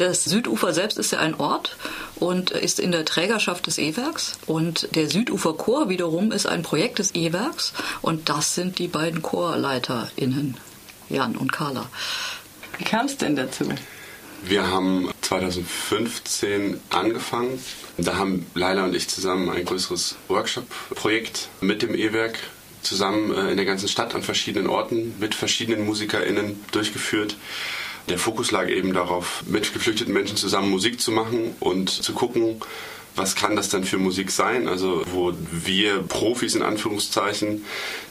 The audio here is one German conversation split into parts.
Das Südufer selbst ist ja ein Ort und ist in der Trägerschaft des E-Werks. Und der Südufer-Chor wiederum ist ein Projekt des E-Werks. Und das sind die beiden ChorleiterInnen, Jan und Carla. Wie kam es denn dazu? Wir haben 2015 angefangen. Da haben Leila und ich zusammen ein größeres Workshop-Projekt mit dem E-Werk zusammen äh, in der ganzen Stadt an verschiedenen Orten mit verschiedenen MusikerInnen durchgeführt. Der Fokus lag eben darauf, mit geflüchteten Menschen zusammen Musik zu machen und zu gucken, was kann das dann für Musik sein? Also wo wir Profis in Anführungszeichen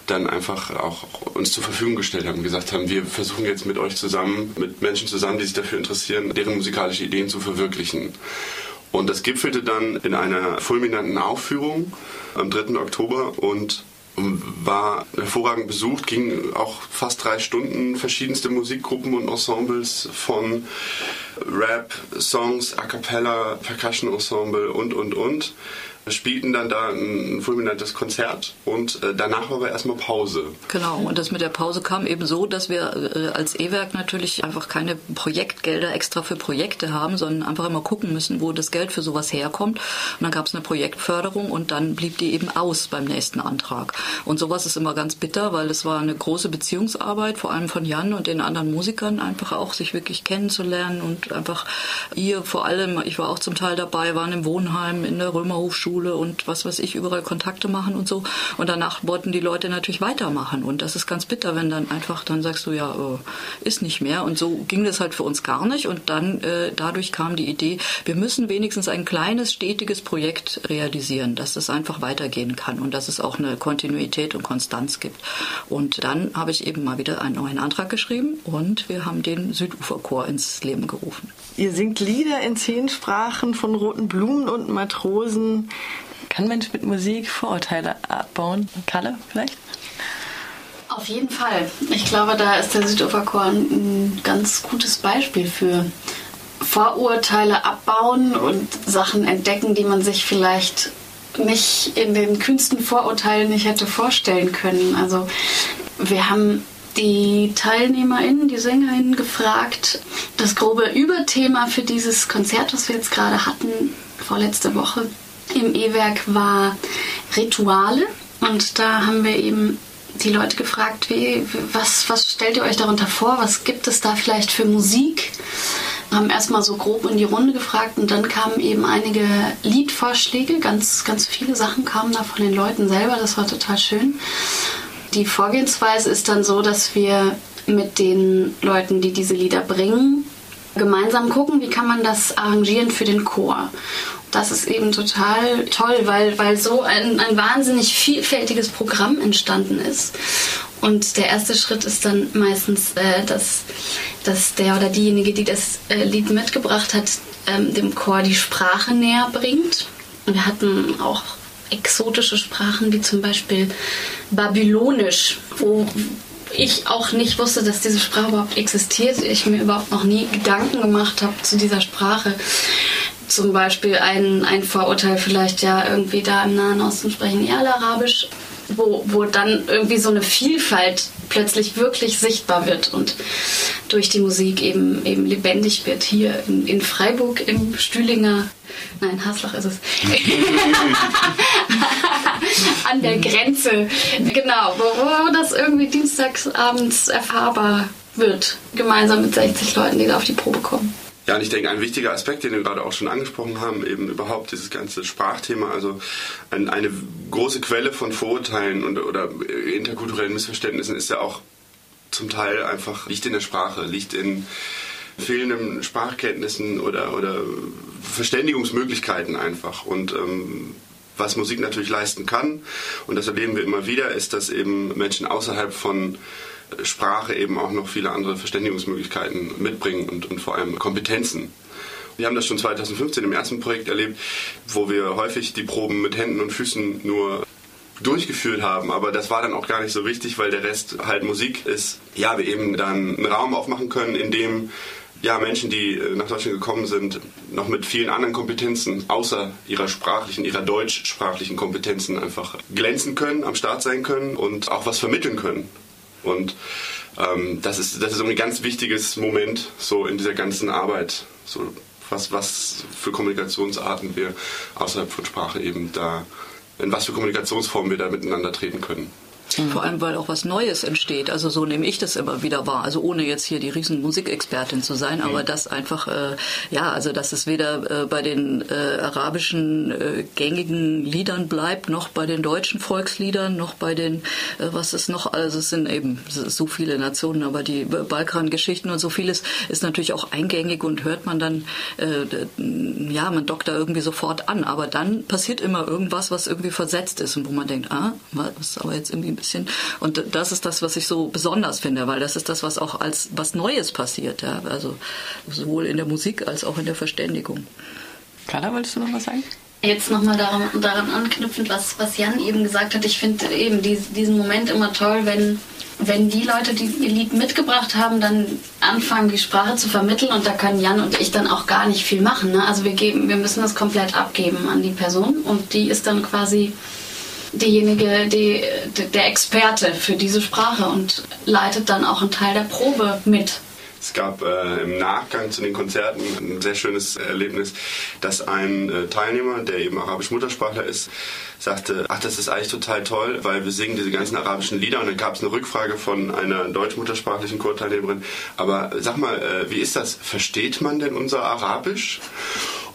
dann einfach auch uns zur Verfügung gestellt haben, gesagt haben, wir versuchen jetzt mit euch zusammen, mit Menschen zusammen, die sich dafür interessieren, deren musikalische Ideen zu verwirklichen. Und das gipfelte dann in einer fulminanten Aufführung am 3. Oktober und war hervorragend besucht, ging auch fast drei Stunden, verschiedenste Musikgruppen und Ensembles von Rap, Songs, A Cappella, Percussion Ensemble und, und, und spielten dann da ein fulminantes Konzert und äh, danach war aber erstmal Pause. Genau, und das mit der Pause kam eben so, dass wir äh, als E-Werk natürlich einfach keine Projektgelder extra für Projekte haben, sondern einfach immer gucken müssen, wo das Geld für sowas herkommt. Und dann gab es eine Projektförderung und dann blieb die eben aus beim nächsten Antrag. Und sowas ist immer ganz bitter, weil es war eine große Beziehungsarbeit, vor allem von Jan und den anderen Musikern, einfach auch sich wirklich kennenzulernen und einfach ihr vor allem, ich war auch zum Teil dabei, waren im Wohnheim, in der Römerhofschule, Schule und was weiß ich, überall Kontakte machen und so. Und danach wollten die Leute natürlich weitermachen. Und das ist ganz bitter, wenn dann einfach, dann sagst du ja, äh, ist nicht mehr. Und so ging das halt für uns gar nicht. Und dann äh, dadurch kam die Idee, wir müssen wenigstens ein kleines, stetiges Projekt realisieren, dass das einfach weitergehen kann und dass es auch eine Kontinuität und Konstanz gibt. Und dann habe ich eben mal wieder einen neuen Antrag geschrieben und wir haben den Süduferchor ins Leben gerufen. Ihr singt Lieder in zehn Sprachen von roten Blumen und Matrosen. Kann Mensch mit Musik Vorurteile abbauen? Kalle vielleicht? Auf jeden Fall. Ich glaube, da ist der Süduferchor ein ganz gutes Beispiel für Vorurteile abbauen und Sachen entdecken, die man sich vielleicht nicht in den kühnsten Vorurteilen nicht hätte vorstellen können. Also wir haben die TeilnehmerInnen, die SängerInnen gefragt. Das grobe Überthema für dieses Konzert, was wir jetzt gerade hatten, vorletzte Woche, im E-Werk war Rituale. Und da haben wir eben die Leute gefragt, wie, was, was stellt ihr euch darunter vor? Was gibt es da vielleicht für Musik? Haben erstmal so grob in die Runde gefragt und dann kamen eben einige Liedvorschläge. Ganz, ganz viele Sachen kamen da von den Leuten selber. Das war total schön. Die Vorgehensweise ist dann so, dass wir mit den Leuten, die diese Lieder bringen, gemeinsam gucken, wie kann man das arrangieren für den Chor das ist eben total toll, weil, weil so ein, ein wahnsinnig vielfältiges Programm entstanden ist. Und der erste Schritt ist dann meistens, äh, dass, dass der oder diejenige, die das äh, Lied mitgebracht hat, ähm, dem Chor die Sprache näher bringt. Wir hatten auch exotische Sprachen wie zum Beispiel Babylonisch, wo ich auch nicht wusste, dass diese Sprache überhaupt existiert. Ich mir überhaupt noch nie Gedanken gemacht habe zu dieser Sprache zum Beispiel ein, ein Vorurteil vielleicht ja irgendwie da im Nahen Osten sprechen eher Arabisch, wo, wo dann irgendwie so eine Vielfalt plötzlich wirklich sichtbar wird und durch die Musik eben, eben lebendig wird. Hier in, in Freiburg im Stühlinger, nein, Haslach ist es, an der Grenze, genau, wo, wo das irgendwie dienstagsabends erfahrbar wird, gemeinsam mit 60 Leuten, die da auf die Probe kommen. Ja, und ich denke, ein wichtiger Aspekt, den wir gerade auch schon angesprochen haben, eben überhaupt dieses ganze Sprachthema, also ein, eine große Quelle von Vorurteilen und, oder interkulturellen Missverständnissen ist ja auch zum Teil einfach, liegt in der Sprache, liegt in fehlenden Sprachkenntnissen oder, oder Verständigungsmöglichkeiten einfach. Und ähm, was Musik natürlich leisten kann, und das erleben wir immer wieder, ist, dass eben Menschen außerhalb von Sprache eben auch noch viele andere Verständigungsmöglichkeiten mitbringen und, und vor allem Kompetenzen. Wir haben das schon 2015 im ersten Projekt erlebt, wo wir häufig die Proben mit Händen und Füßen nur durchgeführt haben, aber das war dann auch gar nicht so wichtig, weil der Rest halt Musik ist. Ja, wir eben dann einen Raum aufmachen können, in dem ja, Menschen, die äh, nach Deutschland gekommen sind, noch mit vielen anderen Kompetenzen, außer ihrer sprachlichen, ihrer deutschsprachlichen Kompetenzen einfach glänzen können, am Start sein können und auch was vermitteln können. Und ähm, das, ist, das ist ein ganz wichtiges Moment so in dieser ganzen Arbeit. So, was, was für Kommunikationsarten wir außerhalb von Sprache eben da, in was für Kommunikationsformen wir da miteinander treten können. Vor allem, weil auch was Neues entsteht. Also so nehme ich das immer wieder wahr. Also ohne jetzt hier die riesen Musikexpertin zu sein, aber mhm. das einfach, äh, ja, also dass es weder äh, bei den äh, arabischen äh, gängigen Liedern bleibt, noch bei den deutschen Volksliedern, noch bei den, äh, was ist noch, also es sind eben so viele Nationen, aber die Balkangeschichten und so vieles ist natürlich auch eingängig und hört man dann, äh, ja, man dockt da irgendwie sofort an. Aber dann passiert immer irgendwas, was irgendwie versetzt ist und wo man denkt, ah, was ist aber jetzt irgendwie bisschen. Und das ist das, was ich so besonders finde, weil das ist das, was auch als was Neues passiert. Ja? Also sowohl in der Musik als auch in der Verständigung. Carla, wolltest du noch was sagen? Jetzt nochmal daran, daran anknüpfend, was, was Jan eben gesagt hat. Ich finde eben diesen Moment immer toll, wenn, wenn die Leute, die ihr Lied mitgebracht haben, dann anfangen, die Sprache zu vermitteln und da können Jan und ich dann auch gar nicht viel machen. Ne? Also wir geben, wir müssen das komplett abgeben an die Person und die ist dann quasi diejenige, die, der Experte für diese Sprache und leitet dann auch einen Teil der Probe mit. Es gab äh, im Nachgang zu den Konzerten ein sehr schönes Erlebnis, dass ein äh, Teilnehmer, der eben arabisch Muttersprachler ist, sagte, ach, das ist eigentlich total toll, weil wir singen diese ganzen arabischen Lieder und dann gab es eine Rückfrage von einer deutsch-muttersprachlichen Chorteilnehmerin, aber sag mal, äh, wie ist das? Versteht man denn unser Arabisch?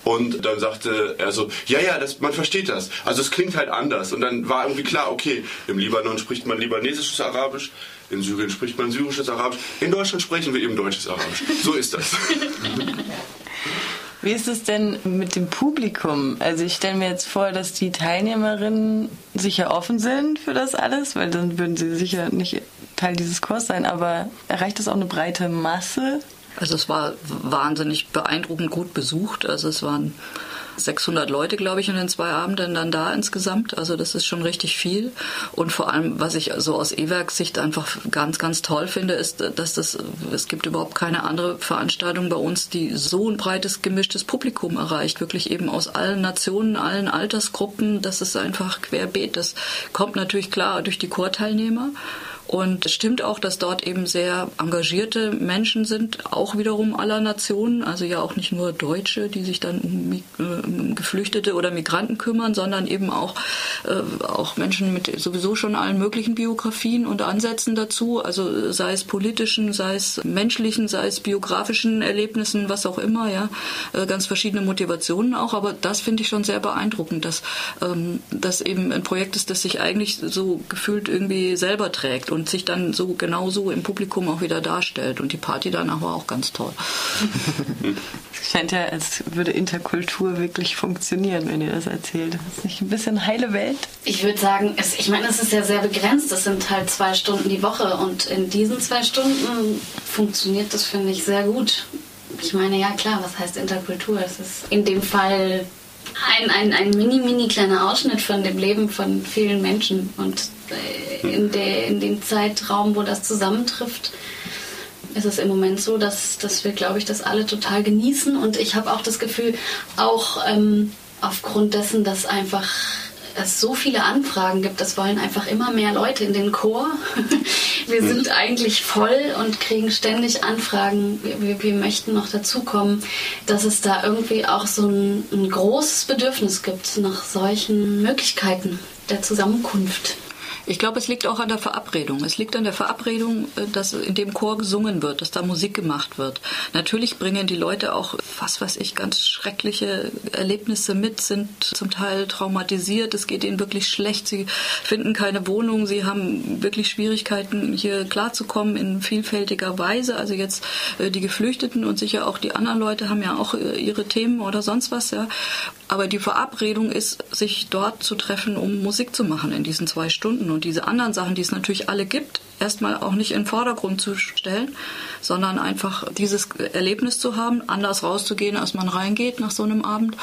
Und dann sagte er so, ja, ja, das, man versteht das. Also es klingt halt anders. Und dann war irgendwie klar, okay, im Libanon spricht man libanesisches Arabisch, in Syrien spricht man syrisches Arabisch, in Deutschland sprechen wir eben deutsches Arabisch. So ist das. Wie ist es denn mit dem Publikum? Also ich stelle mir jetzt vor, dass die Teilnehmerinnen sicher offen sind für das alles, weil dann würden sie sicher nicht Teil dieses Kurs sein, aber erreicht das auch eine breite Masse? Also es war wahnsinnig beeindruckend gut besucht. Also es waren 600 Leute, glaube ich, in den zwei Abenden dann da insgesamt. Also das ist schon richtig viel. Und vor allem, was ich so aus E-Werk-Sicht einfach ganz, ganz toll finde, ist, dass das, es gibt überhaupt keine andere Veranstaltung bei uns, die so ein breites, gemischtes Publikum erreicht. Wirklich eben aus allen Nationen, allen Altersgruppen. Das ist einfach querbeet. Das kommt natürlich klar durch die Chorteilnehmer. Und es stimmt auch, dass dort eben sehr engagierte Menschen sind, auch wiederum aller Nationen, also ja auch nicht nur Deutsche, die sich dann um, äh, Geflüchtete oder Migranten kümmern, sondern eben auch, äh, auch Menschen mit sowieso schon allen möglichen Biografien und Ansätzen dazu, also sei es politischen, sei es menschlichen, sei es biografischen Erlebnissen, was auch immer, ja, äh, ganz verschiedene Motivationen auch, aber das finde ich schon sehr beeindruckend, dass ähm, das eben ein Projekt ist, das sich eigentlich so gefühlt irgendwie selber trägt und sich dann so genauso im Publikum auch wieder darstellt. Und die Party danach war auch ganz toll. Es scheint ja, als würde Interkultur wirklich funktionieren, wenn ihr das erzählt. Ist das nicht ein bisschen heile Welt? Ich würde sagen, es, ich meine, es ist ja sehr begrenzt. Es sind halt zwei Stunden die Woche und in diesen zwei Stunden funktioniert das, finde ich, sehr gut. Ich meine, ja klar, was heißt Interkultur? Es ist in dem Fall ein, ein, ein mini, mini kleiner Ausschnitt von dem Leben von vielen Menschen. Und äh, in, der, in dem Zeitraum, wo das zusammentrifft, ist es im Moment so, dass, dass wir, glaube ich, das alle total genießen. Und ich habe auch das Gefühl, auch ähm, aufgrund dessen, dass einfach es so viele Anfragen gibt. Es wollen einfach immer mehr Leute in den Chor. Wir sind eigentlich voll und kriegen ständig Anfragen. Wir, wir möchten noch dazukommen, dass es da irgendwie auch so ein, ein großes Bedürfnis gibt nach solchen Möglichkeiten der Zusammenkunft. Ich glaube, es liegt auch an der Verabredung. Es liegt an der Verabredung, äh, dass in dem Chor gesungen wird, dass da Musik gemacht wird. Natürlich bringen die Leute auch, was weiß ich, ganz schreckliche Erlebnisse mit, sind zum Teil traumatisiert, es geht ihnen wirklich schlecht, sie finden keine Wohnung, sie haben wirklich Schwierigkeiten, hier klarzukommen in vielfältiger Weise. Also jetzt äh, die Geflüchteten und sicher auch die anderen Leute haben ja auch äh, ihre Themen oder sonst was, ja. Aber die Verabredung ist, sich dort zu treffen, um Musik zu machen in diesen zwei Stunden und diese anderen Sachen, die es natürlich alle gibt, erstmal auch nicht in den Vordergrund zu stellen, sondern einfach dieses Erlebnis zu haben, anders rauszugehen, als man reingeht nach so einem Abend.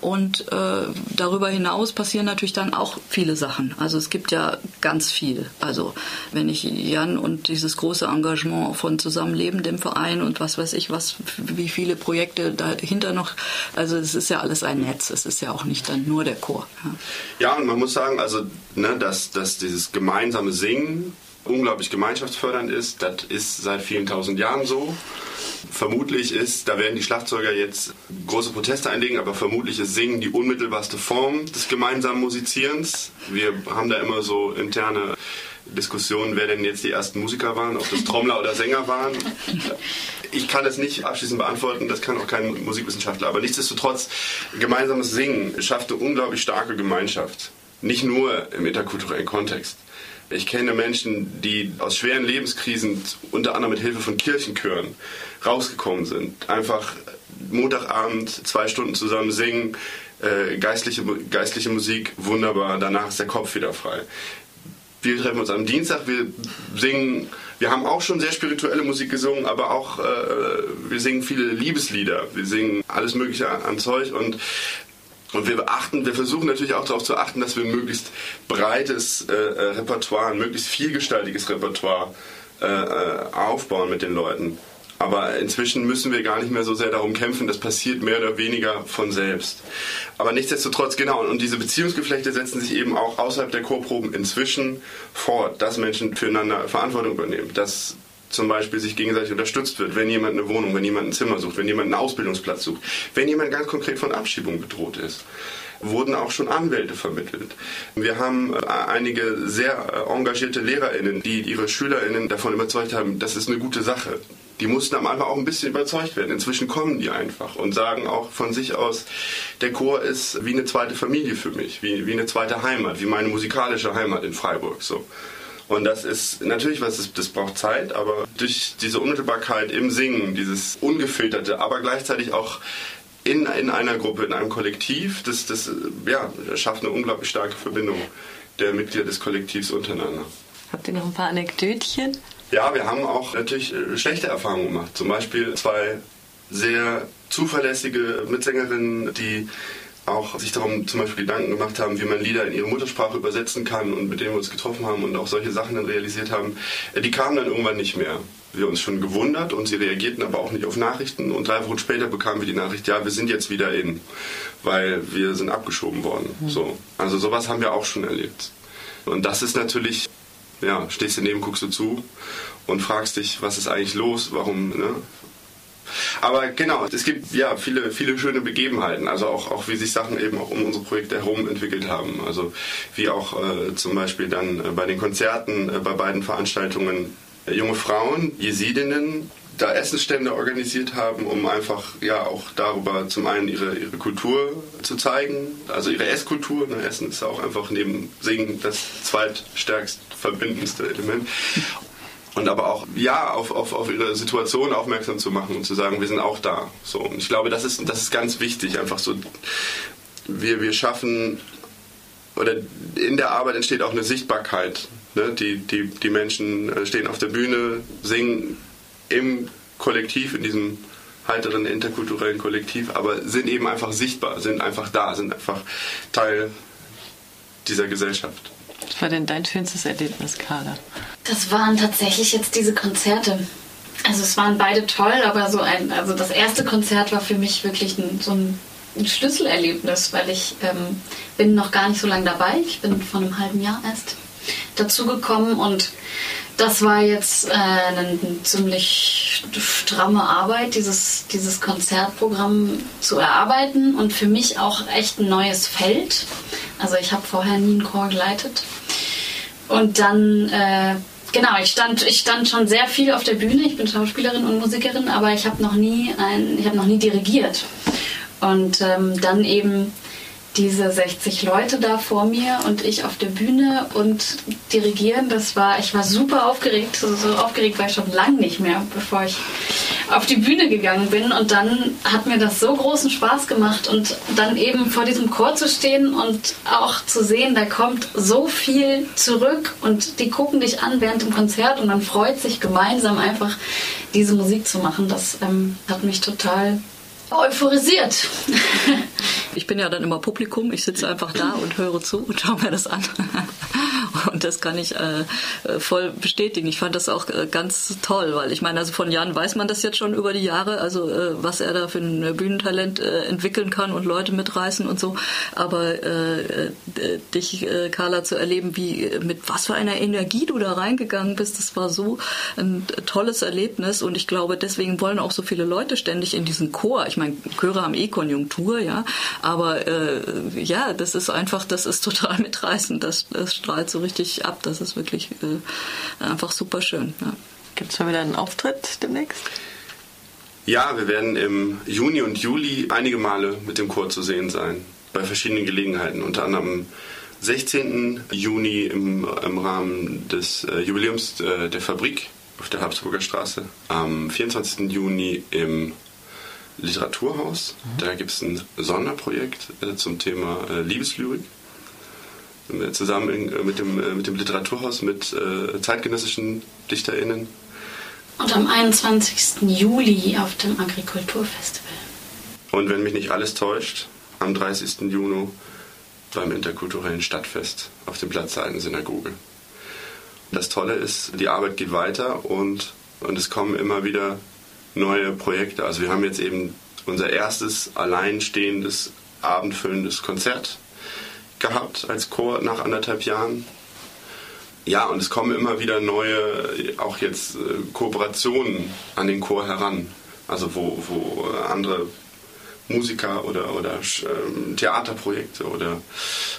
Und äh, darüber hinaus passieren natürlich dann auch viele Sachen. Also es gibt ja ganz viel. Also wenn ich Jan und dieses große Engagement von Zusammenleben dem Verein und was weiß ich, was wie viele Projekte dahinter noch, also es ist ja alles ein Netz. Es ist ja auch nicht dann nur der Chor. Ja, ja und man muss sagen, also ne, dass, dass diese dieses gemeinsame Singen unglaublich gemeinschaftsfördernd ist. Das ist seit vielen tausend Jahren so. Vermutlich ist, da werden die Schlagzeuger jetzt große Proteste einlegen, aber vermutlich ist Singen die unmittelbarste Form des gemeinsamen Musizierens. Wir haben da immer so interne Diskussionen, wer denn jetzt die ersten Musiker waren, ob das Trommler oder Sänger waren. Ich kann das nicht abschließend beantworten, das kann auch kein Musikwissenschaftler. Aber nichtsdestotrotz, gemeinsames Singen schafft eine unglaublich starke Gemeinschaft. Nicht nur im interkulturellen Kontext. Ich kenne Menschen, die aus schweren Lebenskrisen, unter anderem mit Hilfe von Kirchenchören, rausgekommen sind. Einfach Montagabend zwei Stunden zusammen singen, äh, geistliche, geistliche Musik, wunderbar, danach ist der Kopf wieder frei. Wir treffen uns am Dienstag, wir singen, wir haben auch schon sehr spirituelle Musik gesungen, aber auch äh, wir singen viele Liebeslieder, wir singen alles Mögliche an, an Zeug und und wir beachten, wir versuchen natürlich auch darauf zu achten, dass wir ein möglichst breites äh, äh Repertoire, ein möglichst vielgestaltiges Repertoire äh, äh, aufbauen mit den Leuten. Aber inzwischen müssen wir gar nicht mehr so sehr darum kämpfen, das passiert mehr oder weniger von selbst. Aber nichtsdestotrotz, genau, und diese Beziehungsgeflechte setzen sich eben auch außerhalb der Chorproben inzwischen fort, dass Menschen füreinander Verantwortung übernehmen, dass zum Beispiel sich gegenseitig unterstützt wird, wenn jemand eine Wohnung, wenn jemand ein Zimmer sucht, wenn jemand einen Ausbildungsplatz sucht, wenn jemand ganz konkret von Abschiebung bedroht ist wurden auch schon Anwälte vermittelt. Wir haben äh, einige sehr äh, engagierte LehrerInnen, die ihre SchülerInnen davon überzeugt haben, das ist eine gute Sache. Die mussten am Anfang auch ein bisschen überzeugt werden. Inzwischen kommen die einfach und sagen auch von sich aus, der Chor ist wie eine zweite Familie für mich, wie, wie eine zweite Heimat, wie meine musikalische Heimat in Freiburg. So. Und das ist natürlich was, das, das braucht Zeit, aber durch diese Unmittelbarkeit im Singen, dieses ungefilterte, aber gleichzeitig auch in, in einer Gruppe, in einem Kollektiv, das, das ja, schafft eine unglaublich starke Verbindung der Mitglieder des Kollektivs untereinander. Habt ihr noch ein paar Anekdötchen? Ja, wir haben auch natürlich äh, schlechte Erfahrungen gemacht. Zum Beispiel zwei sehr zuverlässige Mitsängerinnen, die auch sich darum zum Beispiel Gedanken gemacht haben, wie man Lieder in ihre Muttersprache übersetzen kann und mit denen wir uns getroffen haben und auch solche Sachen dann realisiert haben, äh, die kamen dann irgendwann nicht mehr. Wir uns schon gewundert und sie reagierten aber auch nicht auf Nachrichten und drei Wochen später bekamen wir die Nachricht, ja, wir sind jetzt wieder in, weil wir sind abgeschoben worden. Mhm. So. Also sowas haben wir auch schon erlebt. Und das ist natürlich, ja, stehst du neben, guckst du zu und fragst dich, was ist eigentlich los, warum, ne? Aber genau, es gibt ja viele, viele schöne Begebenheiten, also auch, auch wie sich Sachen eben auch um unsere Projekte herum entwickelt haben. Also wie auch äh, zum Beispiel dann äh, bei den Konzerten, äh, bei beiden Veranstaltungen äh, junge Frauen, Jesidinnen, da Essensstände organisiert haben, um einfach ja auch darüber zum einen ihre, ihre Kultur zu zeigen, also ihre Esskultur. Ne, Essen ist auch einfach neben Singen das zweitstärkst verbindendste Element und aber auch ja auf, auf, auf ihre Situation aufmerksam zu machen und zu sagen, wir sind auch da. So und ich glaube, das ist das ist ganz wichtig, einfach so wir wir schaffen oder in der Arbeit entsteht auch eine Sichtbarkeit. Ne? Die, die, die Menschen äh, stehen auf der Bühne, singen im Kollektiv, in diesem heiteren interkulturellen Kollektiv, aber sind eben einfach sichtbar, sind einfach da, sind einfach Teil dieser Gesellschaft. Was war denn dein schönstes Erlebnis, Carla? Das waren tatsächlich jetzt diese Konzerte. Also es waren beide toll, aber so ein, also das erste Konzert war für mich wirklich ein, so ein, ein Schlüsselerlebnis, weil ich ähm, bin noch gar nicht so lange dabei. Ich bin vor einem halben Jahr erst dazugekommen und das war jetzt äh, eine, ziemlich stramme Arbeit, dieses, dieses Konzertprogramm zu erarbeiten und für mich auch echt ein neues Feld. Also ich habe vorher nie einen Chor geleitet. Und dann, äh, genau, ich stand, ich stand schon sehr viel auf der Bühne. Ich bin Schauspielerin und Musikerin, aber ich habe noch nie ein, ich habe noch nie dirigiert. Und ähm, dann eben diese 60 Leute da vor mir und ich auf der Bühne und dirigieren, das war, ich war super aufgeregt, so, so aufgeregt war ich schon lange nicht mehr, bevor ich auf die Bühne gegangen bin und dann hat mir das so großen Spaß gemacht und dann eben vor diesem Chor zu stehen und auch zu sehen, da kommt so viel zurück und die gucken dich an während dem Konzert und man freut sich gemeinsam einfach diese Musik zu machen, das ähm, hat mich total euphorisiert. Ich bin ja dann immer Publikum, ich sitze einfach da und höre zu und schaue mir das an. Und das kann ich äh, äh, voll bestätigen. Ich fand das auch äh, ganz toll, weil ich meine, also von Jan weiß man das jetzt schon über die Jahre, also äh, was er da für ein Bühnentalent äh, entwickeln kann und Leute mitreißen und so. Aber äh, dich, Carla, zu erleben, wie mit was für einer Energie du da reingegangen bist, das war so ein tolles Erlebnis. Und ich glaube, deswegen wollen auch so viele Leute ständig in diesen Chor. Ich meine, Chöre haben eh Konjunktur, ja, aber ja, das ist einfach, das ist total mitreißend. Das, das strahlt so richtig ab. Das ist wirklich äh, einfach super schön. Ja. Gibt es mal wieder einen Auftritt demnächst? Ja, wir werden im Juni und Juli einige Male mit dem Chor zu sehen sein. Bei verschiedenen Gelegenheiten. Unter anderem am 16. Juni im, im Rahmen des äh, Jubiläums äh, der Fabrik auf der Habsburger Straße. Am 24. Juni im Literaturhaus. Mhm. Da gibt es ein Sonderprojekt äh, zum Thema äh, Liebeslyrik. Zusammen äh, mit, dem, äh, mit dem Literaturhaus mit äh, zeitgenössischen DichterInnen. Und am 21. Juli auf dem Agrikulturfestival. Und wenn mich nicht alles täuscht, am 30. Juni beim interkulturellen Stadtfest auf dem Platz der alten Synagoge. Das Tolle ist, die Arbeit geht weiter und, und es kommen immer wieder neue Projekte. Also wir haben jetzt eben unser erstes alleinstehendes abendfüllendes Konzert gehabt als Chor nach anderthalb Jahren. Ja, und es kommen immer wieder neue, auch jetzt äh, Kooperationen an den Chor heran. Also wo, wo andere Musiker oder, oder ähm, Theaterprojekte oder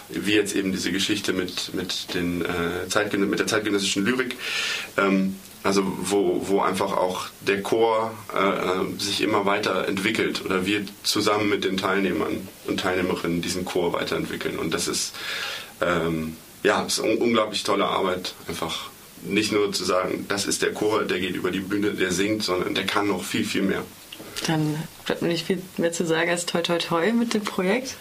wie jetzt eben diese Geschichte mit, mit, den, äh, mit der zeitgenössischen Lyrik ähm, also wo, wo einfach auch der Chor äh, sich immer weiter entwickelt oder wir zusammen mit den Teilnehmern und Teilnehmerinnen diesen Chor weiterentwickeln. Und das ist, ähm, ja, ist eine unglaublich tolle Arbeit. Einfach nicht nur zu sagen, das ist der Chor, der geht über die Bühne, der singt, sondern der kann noch viel, viel mehr. Dann bleibt mir nicht viel mehr zu sagen als toi toi toi mit dem Projekt.